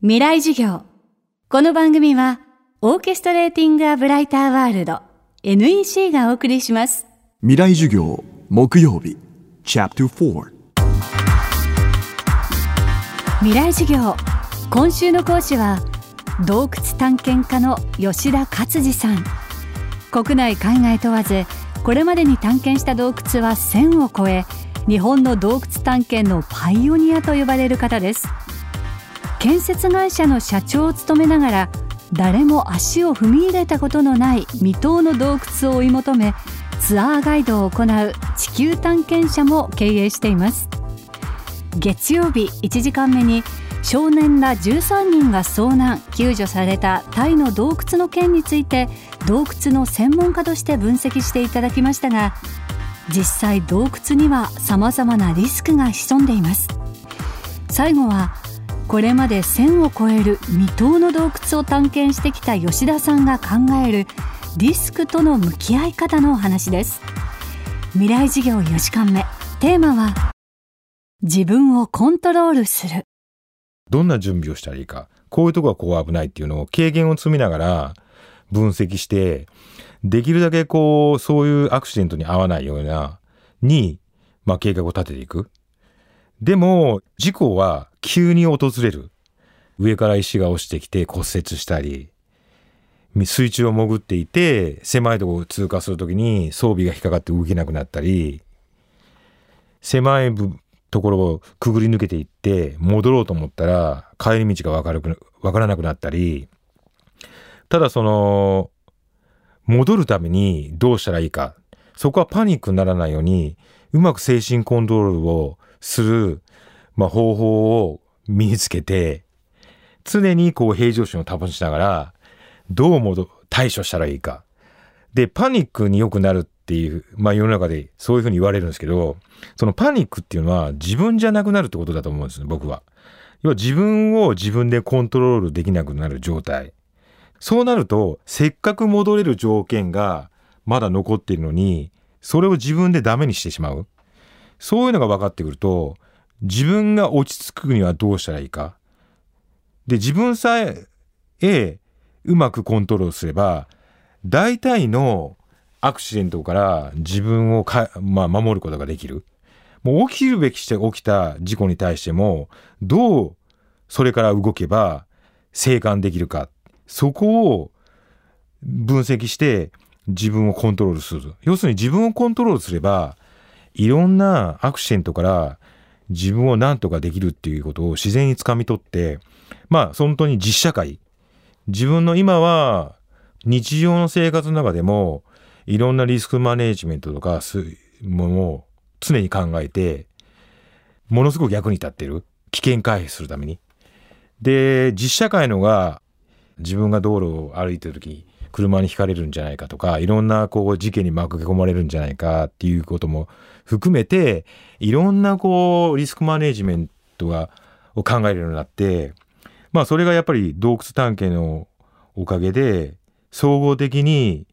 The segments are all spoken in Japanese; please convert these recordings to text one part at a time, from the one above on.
未来授業。この番組はオーケストレーティング・ア・ブライター・ワールド NEC がお送りします。未来授業木曜日チャプター4未来授業今週の講師は洞窟探検家の吉田勝次さん。国内海外問わずこれまでに探検した洞窟は1000を超え日本の洞窟探検のパイオニアと呼ばれる方です建設会社の社長を務めながら誰も足を踏み入れたことのない未踏の洞窟を追い求めツアーガイドを行う地球探検者も経営しています。月曜日1時間目に少年ら13人が遭難救助されたタイの洞窟の件について洞窟の専門家として分析していただきましたが実際洞窟には様々なリスクが潜んでいます。最後はこれまで1000を超える未踏の洞窟を探検してきた吉田さんが考えるリスクとの向き合い方のお話です。未来事業4時間目。テーマは自分をコントロールする。どんな準備をしたらいいか。こういうとこはこう危ないっていうのを経験を積みながら分析してできるだけこう、そういうアクシデントに合わないような、に、まあ、計画を立てていく。でも、事故は急に訪れる。上から石が落ちてきて骨折したり、水中を潜っていて、狭いところを通過するときに装備が引っかかって動けなくなったり、狭いところをくぐり抜けていって戻ろうと思ったら帰り道がわかるわからなくなったり、ただその、戻るためにどうしたらいいか。そこはパニックにならないように、うまく精神コントロールをする、まあ、方法を身につけて、常にこう平常心を保ちながら、どう戻、対処したらいいか。で、パニックに良くなるっていう、まあ世の中でそういうふうに言われるんですけど、そのパニックっていうのは自分じゃなくなるってことだと思うんですね、僕は。要は自分を自分でコントロールできなくなる状態。そうなると、せっかく戻れる条件がまだ残っているのに、それを自分でダメにしてしまう。そういうのが分かってくると、自分が落ち着くにはどうしたらいいか。で、自分さえうまくコントロールすれば、大体のアクシデントから自分をか、まあ、守ることができる。もう起きるべきして起きた事故に対しても、どうそれから動けば生還できるか。そこを分析して自分をコントロールする。要するに自分をコントロールすれば、いろんなアクシデントから自分を何とかできるっていうことを自然につかみ取って、まあ本当に実社会。自分の今は日常の生活の中でもいろんなリスクマネジメントとかそういうものを常に考えて、ものすごく役に立ってる。危険回避するために。で、実社会のが自分が道路を歩いてる時に車にひかれるんじゃないかとかいろんなこう事件に巻き込まれるんじゃないかっていうことも含めていろんなこうリスクマネジメントがを考えるようになってまあそれがやっぱり洞窟探検のおかげで総合的に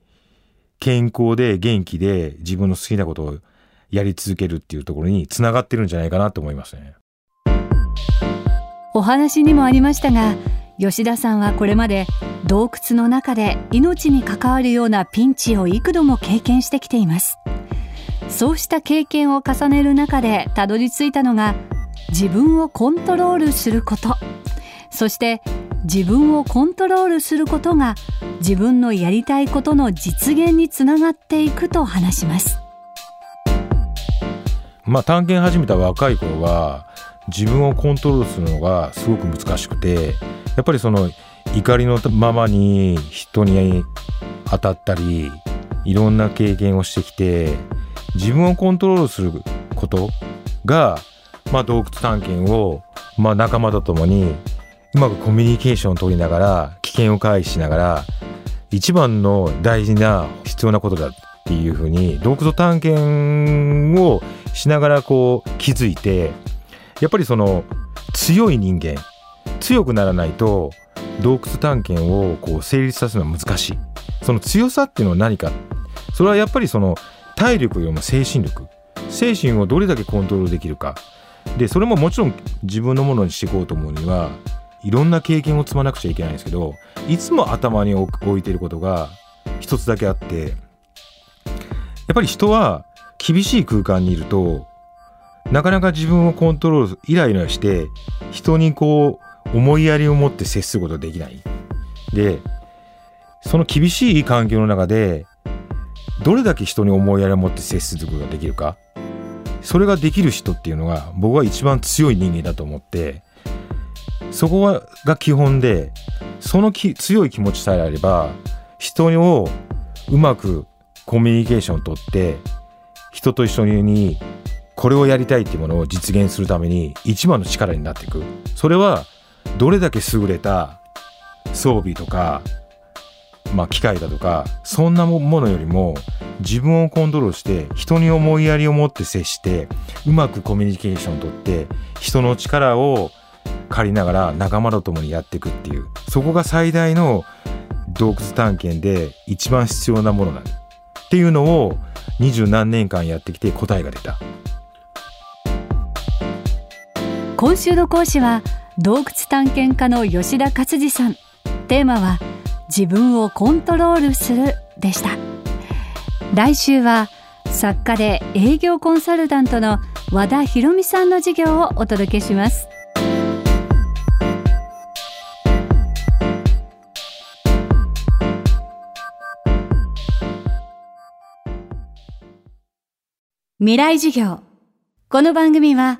健康で元気で自分の好きなことをやり続けるっていうところにつながってるんじゃないかなと思いますね。お話にもありましたが吉田さんはこれまで洞窟の中で命に関わるようなピンチを幾度も経験してきています。そうした経験を重ねる中でたどり着いたのが自分をコントロールすること。そして自分をコントロールすることが自分のやりたいことの実現につながっていくと話します。まあ探検始めた若い頃は自分をコントロールするのがすごく難しくてやっぱりその怒りのままに人に当たったりいろんな経験をしてきて自分をコントロールすることが、まあ、洞窟探検を、まあ、仲間と共にうまくコミュニケーションを取りながら危険を回避しながら一番の大事な必要なことだっていうふうに洞窟探検をしながらこう気づいてやっぱりその強い人間強くならないと洞窟探検をこう成立させるのは難しい。その強さっていうのは何か。それはやっぱりその体力よりも精神力。精神をどれだけコントロールできるか。でそれももちろん自分のものにしていこうと思うにはいろんな経験を積まなくちゃいけないんですけどいつも頭に置いていることが一つだけあってやっぱり人は厳しい空間にいるとなかなか自分をコントロールイライラして人にこう思いやりを持って接することができない。でその厳しい環境の中でどれだけ人に思いやりを持って接することができるかそれができる人っていうのが僕は一番強い人間だと思ってそこが基本でそのき強い気持ちさえあれば人をうまくコミュニケーションをとって人と一緒にこれをやりたいっていうものを実現するために一番の力になっていく。それはどれだけ優れた装備とかまあ、機械だとかそんなものよりも自分をコントロールして人に思いやりを持って接してうまくコミュニケーションをとって人の力を借りながら仲間と共にやっていくっていうそこが最大の洞窟探検で一番必要なものなんだ。っていうのを二十何年間やってきて答えが出た。今週の講師は洞窟探検家の吉田勝次さん。テーマは「自分をコントロールするでした。来週は作家で営業コンサルタントの和田博美さんの授業をお届けします。未来授業。この番組は